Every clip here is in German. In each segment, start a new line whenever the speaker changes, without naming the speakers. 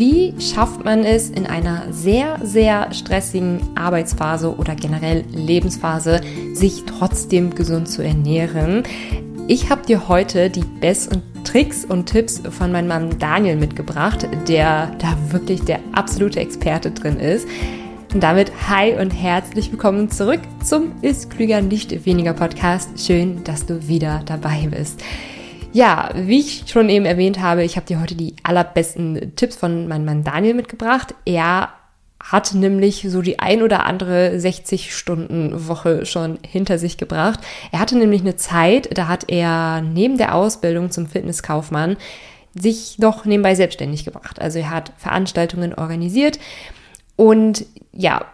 Wie schafft man es in einer sehr, sehr stressigen Arbeitsphase oder generell Lebensphase, sich trotzdem gesund zu ernähren? Ich habe dir heute die besten Tricks und Tipps von meinem Mann Daniel mitgebracht, der da wirklich der absolute Experte drin ist. Und damit hi und herzlich willkommen zurück zum Ist Klüger nicht weniger Podcast. Schön, dass du wieder dabei bist. Ja, wie ich schon eben erwähnt habe, ich habe dir heute die allerbesten Tipps von meinem Mann Daniel mitgebracht. Er hat nämlich so die ein oder andere 60-Stunden-Woche schon hinter sich gebracht. Er hatte nämlich eine Zeit, da hat er neben der Ausbildung zum Fitnesskaufmann sich doch nebenbei selbstständig gemacht. Also er hat Veranstaltungen organisiert und ja,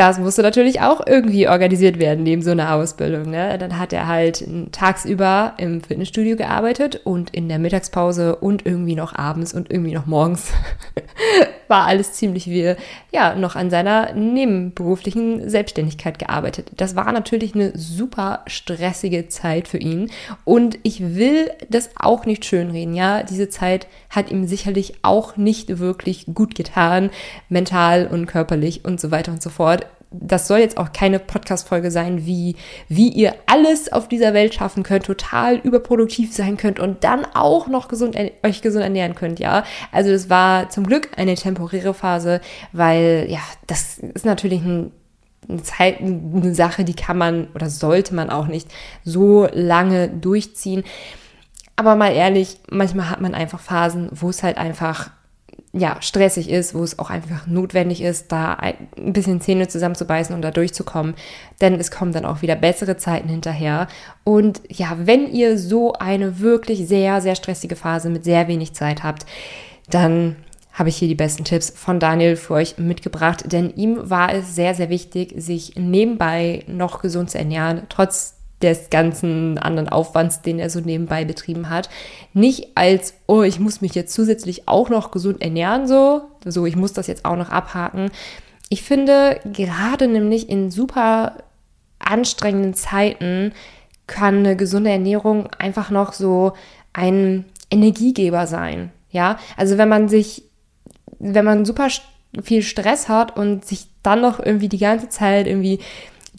das musste natürlich auch irgendwie organisiert werden neben so einer Ausbildung. Ne? Dann hat er halt tagsüber im Fitnessstudio gearbeitet und in der Mittagspause und irgendwie noch abends und irgendwie noch morgens war alles ziemlich wie, ja, noch an seiner nebenberuflichen Selbstständigkeit gearbeitet. Das war natürlich eine super stressige Zeit für ihn und ich will das auch nicht schönreden, ja. Diese Zeit hat ihm sicherlich auch nicht wirklich gut getan, mental und körperlich und so weiter und so fort das soll jetzt auch keine Podcast-Folge sein, wie, wie ihr alles auf dieser Welt schaffen könnt, total überproduktiv sein könnt und dann auch noch gesund, euch gesund ernähren könnt, ja. Also das war zum Glück eine temporäre Phase, weil, ja, das ist natürlich ein eine Zeit, eine Sache, die kann man oder sollte man auch nicht so lange durchziehen. Aber mal ehrlich, manchmal hat man einfach Phasen, wo es halt einfach ja, stressig ist, wo es auch einfach notwendig ist, da ein bisschen Zähne zusammenzubeißen und da durchzukommen. Denn es kommen dann auch wieder bessere Zeiten hinterher. Und ja, wenn ihr so eine wirklich sehr, sehr stressige Phase mit sehr wenig Zeit habt, dann habe ich hier die besten Tipps von Daniel für euch mitgebracht, denn ihm war es sehr, sehr wichtig, sich nebenbei noch gesund zu ernähren, trotz des ganzen anderen Aufwands, den er so nebenbei betrieben hat. Nicht als, oh, ich muss mich jetzt zusätzlich auch noch gesund ernähren, so, so, ich muss das jetzt auch noch abhaken. Ich finde, gerade nämlich in super anstrengenden Zeiten kann eine gesunde Ernährung einfach noch so ein Energiegeber sein. Ja, also wenn man sich, wenn man super viel Stress hat und sich dann noch irgendwie die ganze Zeit irgendwie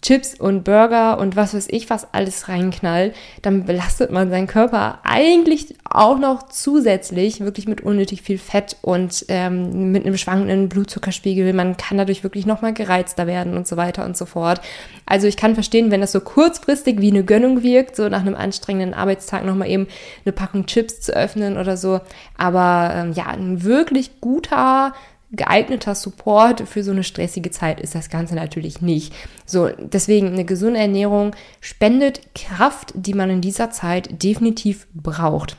Chips und Burger und was weiß ich, was alles reinknallt, dann belastet man seinen Körper eigentlich auch noch zusätzlich wirklich mit unnötig viel Fett und ähm, mit einem schwankenden Blutzuckerspiegel. Man kann dadurch wirklich nochmal gereizter werden und so weiter und so fort. Also ich kann verstehen, wenn das so kurzfristig wie eine Gönnung wirkt, so nach einem anstrengenden Arbeitstag nochmal eben eine Packung Chips zu öffnen oder so. Aber ähm, ja, ein wirklich guter geeigneter Support für so eine stressige Zeit ist das Ganze natürlich nicht. So, deswegen eine gesunde Ernährung spendet Kraft, die man in dieser Zeit definitiv braucht.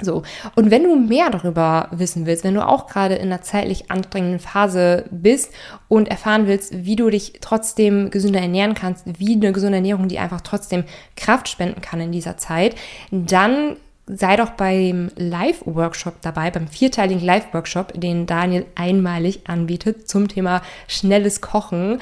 So, und wenn du mehr darüber wissen willst, wenn du auch gerade in einer zeitlich anstrengenden Phase bist und erfahren willst, wie du dich trotzdem gesünder ernähren kannst, wie eine gesunde Ernährung, die einfach trotzdem Kraft spenden kann in dieser Zeit, dann sei doch beim Live-Workshop dabei, beim vierteiligen Live-Workshop, den Daniel einmalig anbietet zum Thema schnelles Kochen.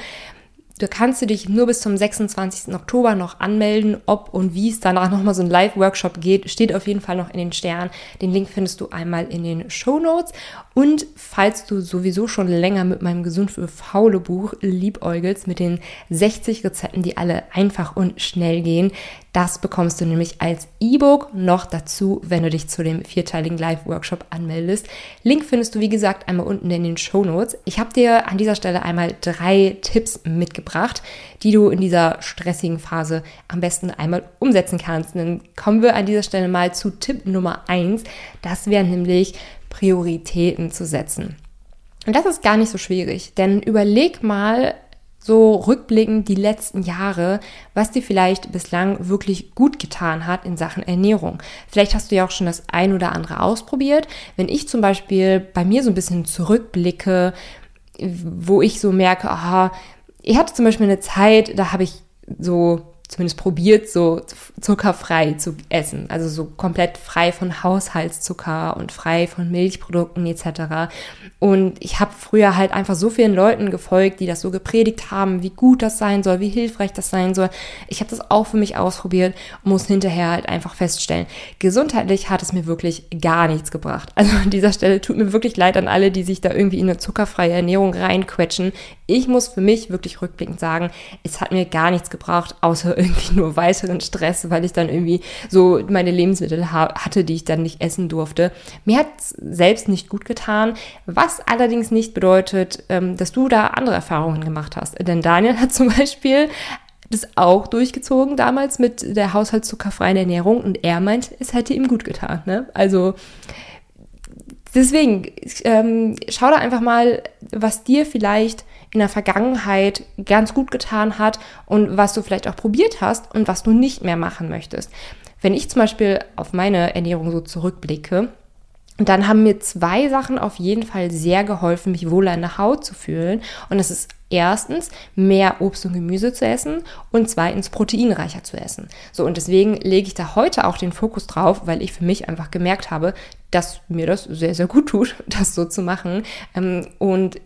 Du kannst du dich nur bis zum 26. Oktober noch anmelden, ob und wie es danach nochmal so ein Live-Workshop geht, steht auf jeden Fall noch in den Sternen. Den Link findest du einmal in den Show Notes. Und falls du sowieso schon länger mit meinem Gesund für Faule Buch liebäugelst, mit den 60 Rezepten, die alle einfach und schnell gehen, das bekommst du nämlich als E-Book noch dazu, wenn du dich zu dem vierteiligen Live-Workshop anmeldest. Link findest du, wie gesagt, einmal unten in den Show Notes. Ich habe dir an dieser Stelle einmal drei Tipps mitgebracht, die du in dieser stressigen Phase am besten einmal umsetzen kannst. Und dann kommen wir an dieser Stelle mal zu Tipp Nummer eins. Das wäre nämlich Prioritäten zu setzen. Und das ist gar nicht so schwierig, denn überleg mal, so rückblickend die letzten Jahre, was dir vielleicht bislang wirklich gut getan hat in Sachen Ernährung. Vielleicht hast du ja auch schon das ein oder andere ausprobiert. Wenn ich zum Beispiel bei mir so ein bisschen zurückblicke, wo ich so merke, aha, ich hatte zum Beispiel eine Zeit, da habe ich so zumindest probiert, so zuckerfrei zu essen. Also so komplett frei von Haushaltszucker und frei von Milchprodukten etc. Und ich habe früher halt einfach so vielen Leuten gefolgt, die das so gepredigt haben, wie gut das sein soll, wie hilfreich das sein soll. Ich habe das auch für mich ausprobiert und muss hinterher halt einfach feststellen, gesundheitlich hat es mir wirklich gar nichts gebracht. Also an dieser Stelle tut mir wirklich leid an alle, die sich da irgendwie in eine zuckerfreie Ernährung reinquetschen. Ich muss für mich wirklich rückblickend sagen, es hat mir gar nichts gebracht, außer irgendwie nur weiteren Stress, weil ich dann irgendwie so meine Lebensmittel hatte, die ich dann nicht essen durfte. Mir hat es selbst nicht gut getan, was allerdings nicht bedeutet, ähm, dass du da andere Erfahrungen gemacht hast. Denn Daniel hat zum Beispiel das auch durchgezogen damals mit der haushaltszuckerfreien Ernährung und er meint, es hätte ihm gut getan. Ne? Also deswegen, ähm, schau da einfach mal, was dir vielleicht in der Vergangenheit ganz gut getan hat und was du vielleicht auch probiert hast und was du nicht mehr machen möchtest. Wenn ich zum Beispiel auf meine Ernährung so zurückblicke, dann haben mir zwei Sachen auf jeden Fall sehr geholfen, mich wohler in der Haut zu fühlen. Und das ist erstens mehr Obst und Gemüse zu essen und zweitens proteinreicher zu essen. So, und deswegen lege ich da heute auch den Fokus drauf, weil ich für mich einfach gemerkt habe, dass mir das sehr, sehr gut tut, das so zu machen. Ähm, und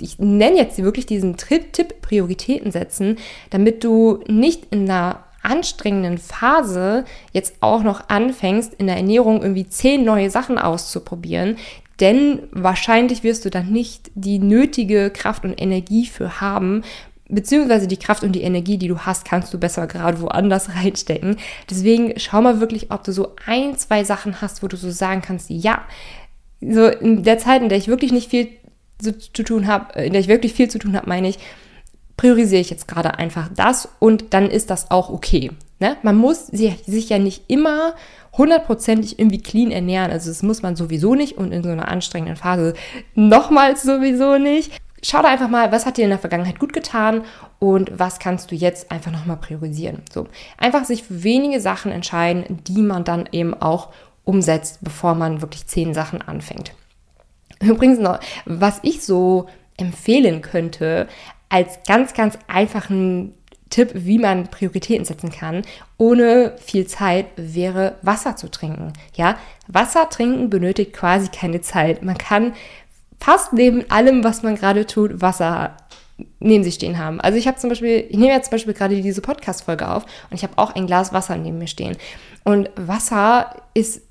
ich nenne jetzt wirklich diesen Tipp Prioritäten setzen, damit du nicht in einer anstrengenden Phase jetzt auch noch anfängst, in der Ernährung irgendwie zehn neue Sachen auszuprobieren, denn wahrscheinlich wirst du dann nicht die nötige Kraft und Energie für haben, beziehungsweise die Kraft und die Energie, die du hast, kannst du besser gerade woanders reinstecken. Deswegen schau mal wirklich, ob du so ein, zwei Sachen hast, wo du so sagen kannst, ja, so in der Zeit, in der ich wirklich nicht viel so zu tun habe, in der ich wirklich viel zu tun habe, meine ich, priorisiere ich jetzt gerade einfach das und dann ist das auch okay. Ne? Man muss sich ja nicht immer hundertprozentig irgendwie clean ernähren. Also das muss man sowieso nicht und in so einer anstrengenden Phase nochmals sowieso nicht. Schau da einfach mal, was hat dir in der Vergangenheit gut getan und was kannst du jetzt einfach nochmal priorisieren. So, einfach sich für wenige Sachen entscheiden, die man dann eben auch umsetzt, bevor man wirklich zehn Sachen anfängt. Übrigens noch, was ich so empfehlen könnte, als ganz, ganz einfachen Tipp, wie man Prioritäten setzen kann, ohne viel Zeit, wäre Wasser zu trinken. Ja, Wasser trinken benötigt quasi keine Zeit. Man kann fast neben allem, was man gerade tut, Wasser neben sich stehen haben. Also ich habe zum Beispiel, ich nehme jetzt zum Beispiel gerade diese Podcast-Folge auf und ich habe auch ein Glas Wasser neben mir stehen. Und Wasser ist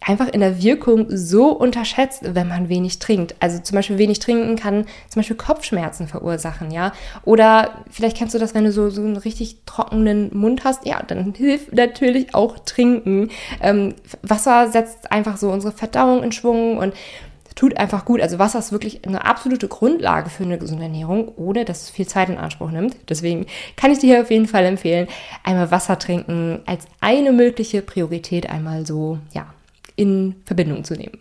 einfach in der Wirkung so unterschätzt, wenn man wenig trinkt. Also zum Beispiel wenig trinken kann zum Beispiel Kopfschmerzen verursachen, ja. Oder vielleicht kennst du das, wenn du so, so einen richtig trockenen Mund hast, ja, dann hilft natürlich auch Trinken. Ähm, Wasser setzt einfach so unsere Verdauung in Schwung und tut einfach gut. Also Wasser ist wirklich eine absolute Grundlage für eine gesunde Ernährung, ohne dass es viel Zeit in Anspruch nimmt. Deswegen kann ich dir hier auf jeden Fall empfehlen, einmal Wasser trinken als eine mögliche Priorität einmal so, ja, in Verbindung zu nehmen.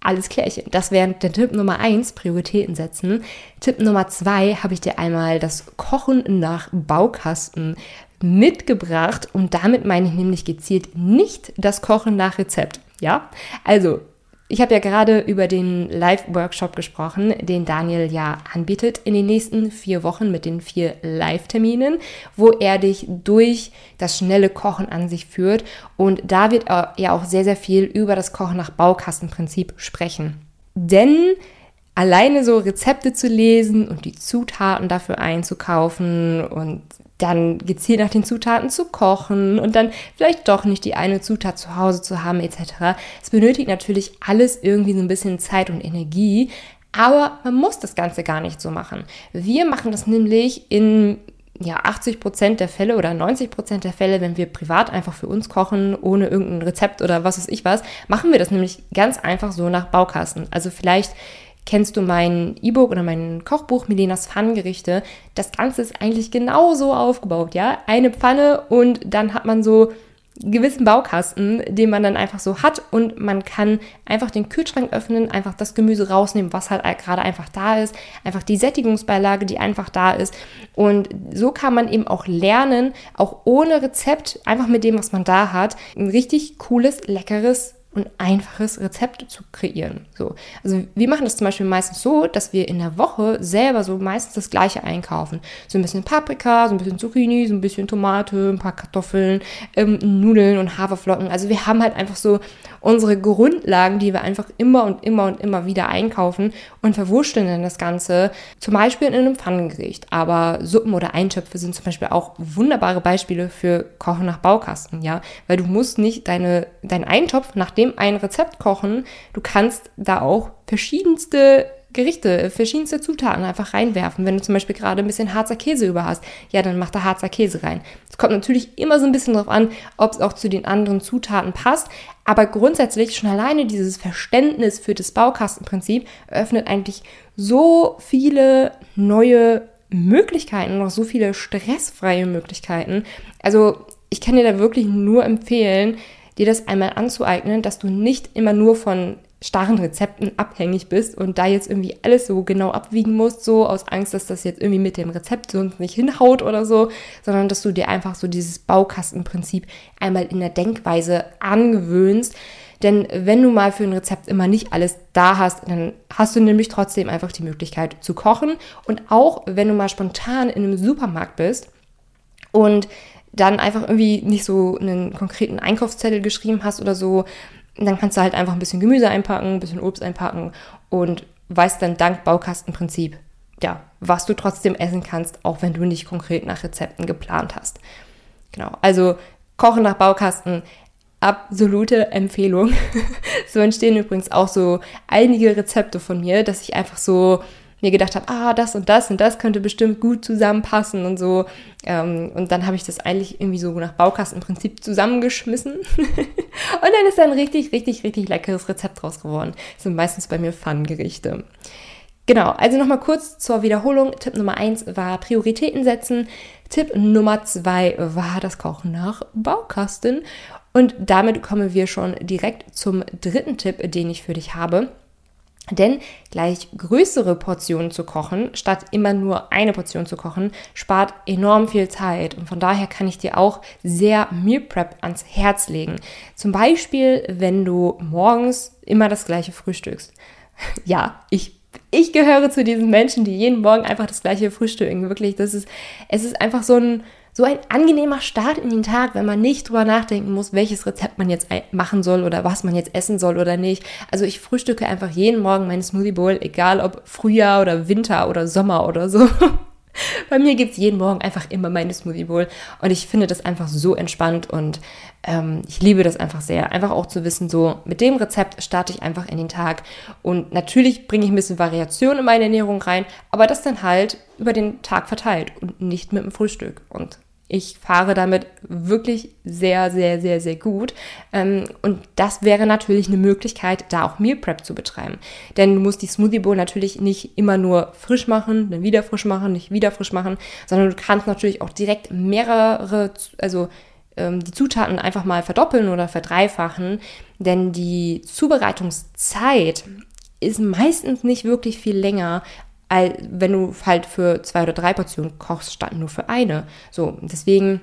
Alles klärchen. Das wäre der Tipp Nummer eins, Prioritäten setzen. Tipp Nummer zwei habe ich dir einmal das Kochen nach Baukasten mitgebracht und damit meine ich nämlich gezielt nicht das Kochen nach Rezept. Ja, also ich habe ja gerade über den Live-Workshop gesprochen, den Daniel ja anbietet in den nächsten vier Wochen mit den vier Live-Terminen, wo er dich durch das schnelle Kochen an sich führt. Und da wird er ja auch sehr, sehr viel über das Kochen nach Baukastenprinzip sprechen. Denn alleine so Rezepte zu lesen und die Zutaten dafür einzukaufen und dann gezielt nach den Zutaten zu kochen und dann vielleicht doch nicht die eine Zutat zu Hause zu haben etc. Es benötigt natürlich alles irgendwie so ein bisschen Zeit und Energie, aber man muss das Ganze gar nicht so machen. Wir machen das nämlich in ja, 80 Prozent der Fälle oder 90 Prozent der Fälle, wenn wir privat einfach für uns kochen, ohne irgendein Rezept oder was weiß ich was, machen wir das nämlich ganz einfach so nach Baukasten. Also vielleicht Kennst du mein E-Book oder mein Kochbuch Milenas Pfannengerichte? Das Ganze ist eigentlich genauso aufgebaut, ja? Eine Pfanne und dann hat man so gewissen Baukasten, den man dann einfach so hat und man kann einfach den Kühlschrank öffnen, einfach das Gemüse rausnehmen, was halt gerade einfach da ist, einfach die Sättigungsbeilage, die einfach da ist und so kann man eben auch lernen, auch ohne Rezept, einfach mit dem, was man da hat, ein richtig cooles, leckeres und einfaches Rezept zu kreieren. So. Also wir machen das zum Beispiel meistens so, dass wir in der Woche selber so meistens das gleiche einkaufen. So ein bisschen Paprika, so ein bisschen Zucchini, so ein bisschen Tomate, ein paar Kartoffeln, ähm, Nudeln und Haferflocken. Also wir haben halt einfach so unsere Grundlagen, die wir einfach immer und immer und immer wieder einkaufen und verwurschteln dann das Ganze zum Beispiel in einem Pfannengericht. Aber Suppen oder Eintöpfe sind zum Beispiel auch wunderbare Beispiele für Kochen nach Baukasten, ja, weil du musst nicht deine, deinen Eintopf nach dem ein Rezept kochen. Du kannst da auch verschiedenste Gerichte, verschiedenste Zutaten einfach reinwerfen. Wenn du zum Beispiel gerade ein bisschen Harzer Käse über hast, ja, dann mach da Harzer Käse rein. Es kommt natürlich immer so ein bisschen darauf an, ob es auch zu den anderen Zutaten passt. Aber grundsätzlich schon alleine dieses Verständnis für das Baukastenprinzip eröffnet eigentlich so viele neue Möglichkeiten, noch so viele stressfreie Möglichkeiten. Also ich kann dir da wirklich nur empfehlen, dir das einmal anzueignen, dass du nicht immer nur von starren Rezepten abhängig bist und da jetzt irgendwie alles so genau abwiegen musst, so aus Angst, dass das jetzt irgendwie mit dem Rezept sonst nicht hinhaut oder so, sondern dass du dir einfach so dieses Baukastenprinzip einmal in der Denkweise angewöhnst. Denn wenn du mal für ein Rezept immer nicht alles da hast, dann hast du nämlich trotzdem einfach die Möglichkeit zu kochen. Und auch wenn du mal spontan in einem Supermarkt bist und dann einfach irgendwie nicht so einen konkreten Einkaufszettel geschrieben hast oder so, dann kannst du halt einfach ein bisschen Gemüse einpacken, ein bisschen Obst einpacken und weißt dann dank Baukastenprinzip, ja, was du trotzdem essen kannst, auch wenn du nicht konkret nach Rezepten geplant hast. Genau, also Kochen nach Baukasten, absolute Empfehlung. so entstehen übrigens auch so einige Rezepte von mir, dass ich einfach so mir gedacht habe, ah, das und das und das könnte bestimmt gut zusammenpassen und so. Ähm, und dann habe ich das eigentlich irgendwie so nach Baukastenprinzip zusammengeschmissen. und dann ist ein richtig, richtig, richtig leckeres Rezept draus geworden. Das sind meistens bei mir Pfannengerichte. Genau, also nochmal kurz zur Wiederholung. Tipp Nummer eins war Prioritäten setzen. Tipp Nummer zwei war das Kochen nach Baukasten. Und damit kommen wir schon direkt zum dritten Tipp, den ich für dich habe. Denn gleich größere Portionen zu kochen, statt immer nur eine Portion zu kochen, spart enorm viel Zeit. Und von daher kann ich dir auch sehr Meal Prep ans Herz legen. Zum Beispiel, wenn du morgens immer das gleiche frühstückst. Ja, ich ich gehöre zu diesen Menschen, die jeden Morgen einfach das gleiche frühstücken. Wirklich, das ist, es ist einfach so ein, so ein angenehmer Start in den Tag, wenn man nicht drüber nachdenken muss, welches Rezept man jetzt machen soll oder was man jetzt essen soll oder nicht. Also ich frühstücke einfach jeden Morgen meine Smoothie Bowl, egal ob Frühjahr oder Winter oder Sommer oder so. Bei mir gibt es jeden Morgen einfach immer meine Smoothie Bowl und ich finde das einfach so entspannt und ähm, ich liebe das einfach sehr. Einfach auch zu wissen, so mit dem Rezept starte ich einfach in den Tag und natürlich bringe ich ein bisschen Variation in meine Ernährung rein, aber das dann halt über den Tag verteilt und nicht mit dem Frühstück und ich fahre damit wirklich sehr, sehr, sehr, sehr gut. Ähm, und das wäre natürlich eine Möglichkeit, da auch Meal Prep zu betreiben. Denn du musst die Smoothie Bowl natürlich nicht immer nur frisch machen, dann wieder frisch machen, nicht wieder frisch machen, sondern du kannst natürlich auch direkt mehrere, also die Zutaten einfach mal verdoppeln oder verdreifachen. Denn die Zubereitungszeit ist meistens nicht wirklich viel länger wenn du halt für zwei oder drei Portionen kochst, statt nur für eine. So, deswegen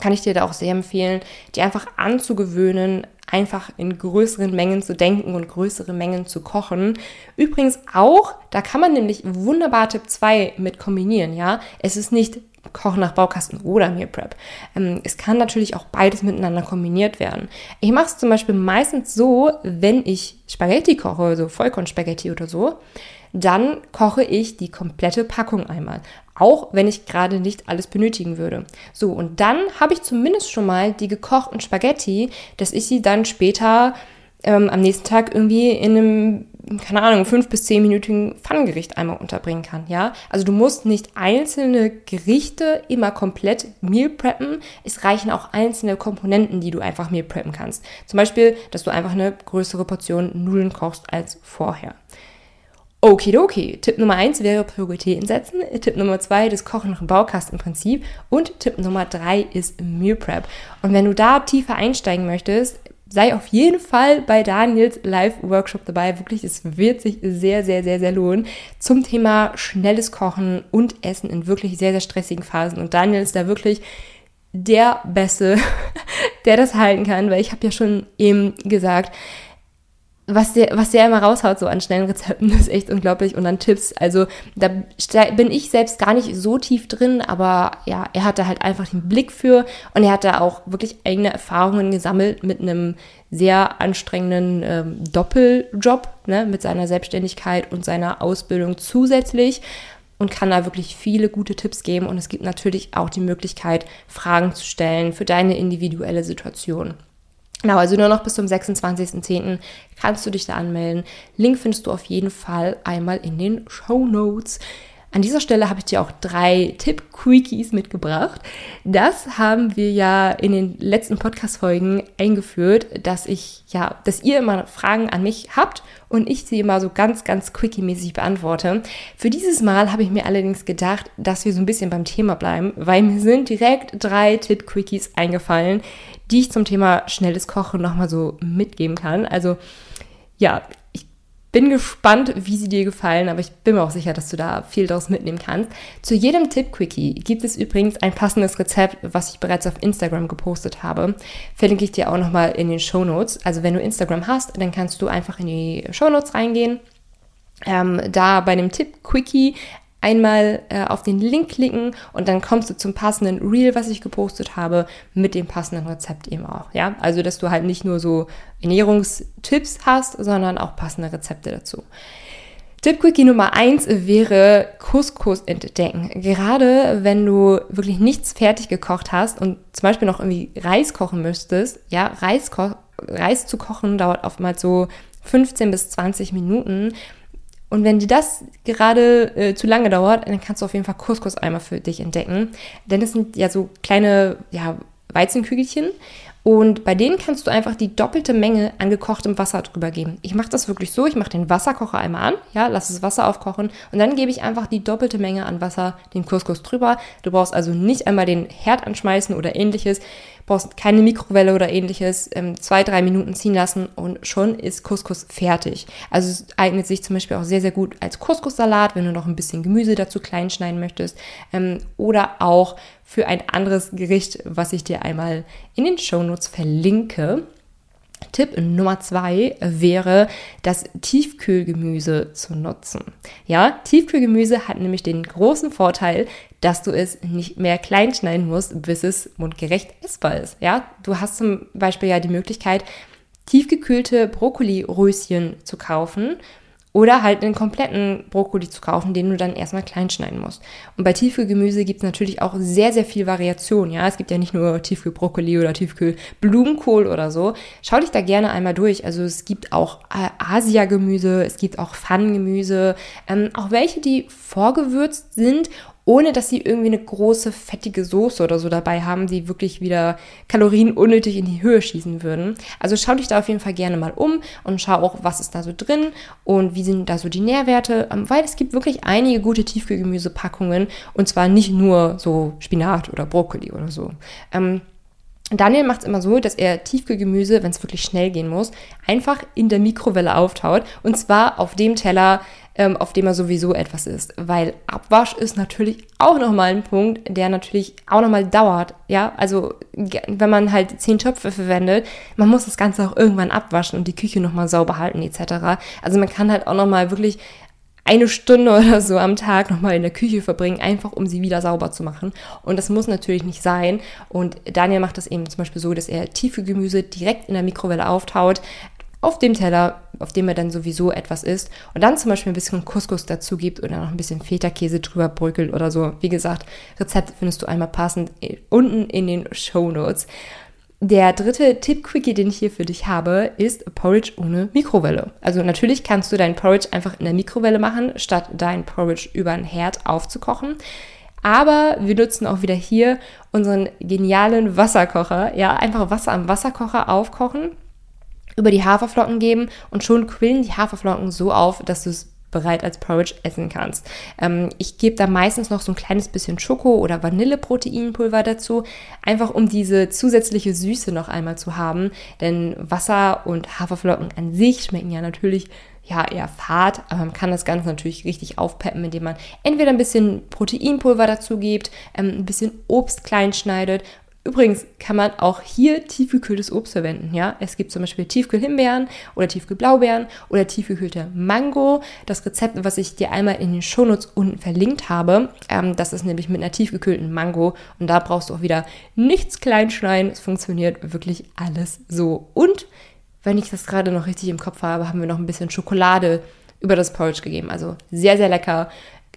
kann ich dir da auch sehr empfehlen, dir einfach anzugewöhnen, einfach in größeren Mengen zu denken und größere Mengen zu kochen. Übrigens auch, da kann man nämlich wunderbar Tipp 2 mit kombinieren, ja. Es ist nicht Kochen nach Baukasten oder Meal Prep. Ähm, es kann natürlich auch beides miteinander kombiniert werden. Ich mache es zum Beispiel meistens so, wenn ich Spaghetti koche, so Vollkornspaghetti oder so, dann koche ich die komplette Packung einmal. Auch wenn ich gerade nicht alles benötigen würde. So, und dann habe ich zumindest schon mal die gekochten Spaghetti, dass ich sie dann später ähm, am nächsten Tag irgendwie in einem, keine Ahnung, fünf bis zehnminütigen Pfannengericht einmal unterbringen kann, ja. Also du musst nicht einzelne Gerichte immer komplett meal preppen. Es reichen auch einzelne Komponenten, die du einfach meal preppen kannst. Zum Beispiel, dass du einfach eine größere Portion Nudeln kochst als vorher. Okidoki. Tipp Nummer eins wäre Prioritäten setzen. Tipp Nummer zwei das Kochen nach dem Baukastenprinzip. Und Tipp Nummer drei ist Meal Prep. Und wenn du da tiefer einsteigen möchtest, sei auf jeden Fall bei Daniels Live-Workshop dabei. Wirklich, es wird sich sehr, sehr, sehr, sehr lohnen zum Thema schnelles Kochen und Essen in wirklich sehr, sehr stressigen Phasen. Und Daniel ist da wirklich der Beste, der das halten kann, weil ich habe ja schon eben gesagt, was der, was der immer raushaut, so an schnellen Rezepten, ist echt unglaublich. Und an Tipps, also da bin ich selbst gar nicht so tief drin, aber ja, er hatte halt einfach den Blick für und er hat da auch wirklich eigene Erfahrungen gesammelt mit einem sehr anstrengenden ähm, Doppeljob, ne, mit seiner Selbstständigkeit und seiner Ausbildung zusätzlich und kann da wirklich viele gute Tipps geben. Und es gibt natürlich auch die Möglichkeit, Fragen zu stellen für deine individuelle Situation. Genau, also nur noch bis zum 26.10. kannst du dich da anmelden. Link findest du auf jeden Fall einmal in den Show Notes. An dieser Stelle habe ich dir auch drei Tipp-Quickies mitgebracht. Das haben wir ja in den letzten Podcast-Folgen eingeführt, dass ich, ja, dass ihr immer Fragen an mich habt und ich sie immer so ganz, ganz quickie-mäßig beantworte. Für dieses Mal habe ich mir allerdings gedacht, dass wir so ein bisschen beim Thema bleiben, weil mir sind direkt drei Tipp-Quickies eingefallen, die ich zum Thema schnelles Kochen nochmal so mitgeben kann. Also, ja, bin gespannt, wie sie dir gefallen, aber ich bin mir auch sicher, dass du da viel daraus mitnehmen kannst. Zu jedem Tipp-Quickie gibt es übrigens ein passendes Rezept, was ich bereits auf Instagram gepostet habe. Verlinke ich dir auch nochmal in den Show Notes. Also wenn du Instagram hast, dann kannst du einfach in die Show Notes reingehen. Ähm, da bei dem Tipp-Quickie einmal äh, auf den Link klicken und dann kommst du zum passenden Reel, was ich gepostet habe, mit dem passenden Rezept eben auch. Ja, also dass du halt nicht nur so Ernährungstipps hast, sondern auch passende Rezepte dazu. Tipp Quickie Nummer eins wäre Couscous entdecken. Gerade wenn du wirklich nichts fertig gekocht hast und zum Beispiel noch irgendwie Reis kochen müsstest, ja, Reis, Reis zu kochen dauert oftmals so 15 bis 20 Minuten und wenn dir das gerade äh, zu lange dauert, dann kannst du auf jeden Fall Couscous-Eimer für dich entdecken. Denn es sind ja so kleine ja, Weizenkügelchen. Und bei denen kannst du einfach die doppelte Menge an gekochtem Wasser drüber geben. Ich mache das wirklich so, ich mache den Wasserkocher einmal an, ja, lass das Wasser aufkochen und dann gebe ich einfach die doppelte Menge an Wasser, den Couscous drüber. Du brauchst also nicht einmal den Herd anschmeißen oder ähnliches brauchst keine Mikrowelle oder ähnliches, ähm, zwei, drei Minuten ziehen lassen und schon ist Couscous fertig. Also es eignet sich zum Beispiel auch sehr, sehr gut als Couscous-Salat, wenn du noch ein bisschen Gemüse dazu klein schneiden möchtest ähm, oder auch für ein anderes Gericht, was ich dir einmal in den Shownotes verlinke. Tipp Nummer zwei wäre, das Tiefkühlgemüse zu nutzen. Ja, Tiefkühlgemüse hat nämlich den großen Vorteil, dass du es nicht mehr klein schneiden musst, bis es mundgerecht essbar ist. Ja, du hast zum Beispiel ja die Möglichkeit, tiefgekühlte Brokkoli-Röschen zu kaufen oder halt einen kompletten Brokkoli zu kaufen, den du dann erstmal klein schneiden musst. Und bei Tiefkühlgemüse gibt es natürlich auch sehr, sehr viel Variation. Ja, es gibt ja nicht nur Tiefkühlbrokkoli oder Tiefkühlblumenkohl oder so. Schau dich da gerne einmal durch. Also es gibt auch äh, Asia-Gemüse, es gibt auch Pfannengemüse, ähm, auch welche, die vorgewürzt sind ohne dass sie irgendwie eine große fettige Soße oder so dabei haben, die wirklich wieder Kalorien unnötig in die Höhe schießen würden. Also schau dich da auf jeden Fall gerne mal um und schau auch, was ist da so drin und wie sind da so die Nährwerte, ähm, weil es gibt wirklich einige gute Tiefkühlgemüsepackungen und zwar nicht nur so Spinat oder Brokkoli oder so. Ähm, Daniel macht es immer so, dass er Tiefkühlgemüse, wenn es wirklich schnell gehen muss, einfach in der Mikrowelle auftaut. Und zwar auf dem Teller, ähm, auf dem er sowieso etwas isst. Weil Abwasch ist natürlich auch nochmal ein Punkt, der natürlich auch nochmal dauert. Ja, also wenn man halt zehn Töpfe verwendet, man muss das Ganze auch irgendwann abwaschen und die Küche nochmal sauber halten etc. Also man kann halt auch nochmal wirklich eine Stunde oder so am Tag nochmal in der Küche verbringen, einfach um sie wieder sauber zu machen. Und das muss natürlich nicht sein. Und Daniel macht das eben zum Beispiel so, dass er tiefe Gemüse direkt in der Mikrowelle auftaut, auf dem Teller, auf dem er dann sowieso etwas isst und dann zum Beispiel ein bisschen Couscous dazu gibt oder noch ein bisschen Feta-Käse drüber bröckelt oder so. Wie gesagt, Rezept findest du einmal passend unten in den Show Notes. Der dritte Tipp-Quickie, den ich hier für dich habe, ist Porridge ohne Mikrowelle. Also natürlich kannst du dein Porridge einfach in der Mikrowelle machen, statt dein Porridge über den Herd aufzukochen. Aber wir nutzen auch wieder hier unseren genialen Wasserkocher. Ja, einfach Wasser am Wasserkocher aufkochen über die Haferflocken geben und schon quillen die Haferflocken so auf, dass du es bereit als Porridge essen kannst. Ähm, ich gebe da meistens noch so ein kleines bisschen Schoko- oder Vanilleproteinpulver dazu, einfach um diese zusätzliche Süße noch einmal zu haben. Denn Wasser und Haferflocken an sich schmecken ja natürlich ja eher fad, aber man kann das Ganze natürlich richtig aufpeppen, indem man entweder ein bisschen Proteinpulver dazu gibt, ähm, ein bisschen Obst klein schneidet Übrigens kann man auch hier tiefgekühltes Obst verwenden. Ja, es gibt zum Beispiel Tiefkühlhimbeeren oder Tiefkühlblaubeeren oder tiefgekühlte Mango. Das Rezept, was ich dir einmal in den Shownotes unten verlinkt habe, ähm, das ist nämlich mit einer tiefgekühlten Mango und da brauchst du auch wieder nichts kleinschneiden. Es funktioniert wirklich alles so. Und wenn ich das gerade noch richtig im Kopf habe, haben wir noch ein bisschen Schokolade über das Porridge gegeben. Also sehr, sehr lecker.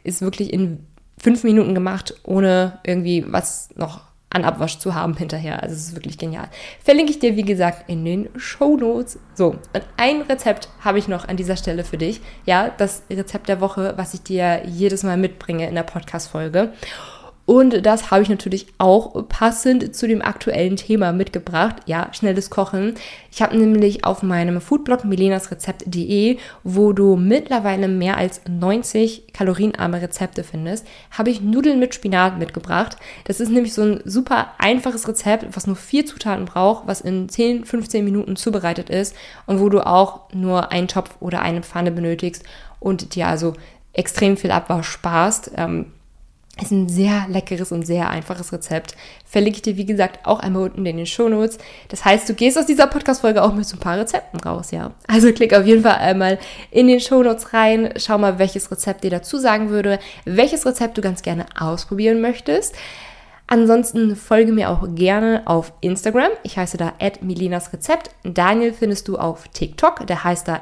Ist wirklich in fünf Minuten gemacht, ohne irgendwie was noch an Abwasch zu haben hinterher. Also es ist wirklich genial. Verlinke ich dir, wie gesagt, in den Show Notes. So, und ein Rezept habe ich noch an dieser Stelle für dich. Ja, das Rezept der Woche, was ich dir jedes Mal mitbringe in der Podcast-Folge. Und das habe ich natürlich auch passend zu dem aktuellen Thema mitgebracht. Ja, schnelles Kochen. Ich habe nämlich auf meinem Foodblog milenasrezept.de, wo du mittlerweile mehr als 90 kalorienarme Rezepte findest, habe ich Nudeln mit Spinat mitgebracht. Das ist nämlich so ein super einfaches Rezept, was nur vier Zutaten braucht, was in 10, 15 Minuten zubereitet ist und wo du auch nur einen Topf oder eine Pfanne benötigst und dir also extrem viel Abwasch sparst. Ähm, ist ein sehr leckeres und sehr einfaches Rezept. Verlinke ich dir, wie gesagt, auch einmal unten in den Shownotes. Das heißt, du gehst aus dieser Podcast-Folge auch mit so ein paar Rezepten raus, ja. Also klick auf jeden Fall einmal in den Shownotes rein. Schau mal, welches Rezept dir dazu sagen würde, welches Rezept du ganz gerne ausprobieren möchtest. Ansonsten folge mir auch gerne auf Instagram. Ich heiße da @milinasrezept. Daniel findest du auf TikTok. Der heißt da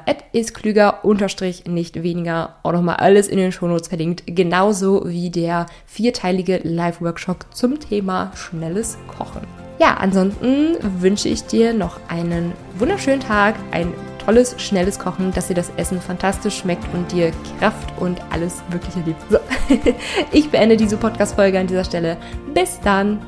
unterstrich nicht weniger. Auch nochmal alles in den Shownotes verlinkt. Genauso wie der vierteilige Live-Workshop zum Thema schnelles Kochen. Ja, ansonsten wünsche ich dir noch einen wunderschönen Tag, ein tolles, schnelles Kochen, dass dir das Essen fantastisch schmeckt und dir Kraft und alles Mögliche gibt. So. Ich beende diese Podcast-Folge an dieser Stelle. Bis dann!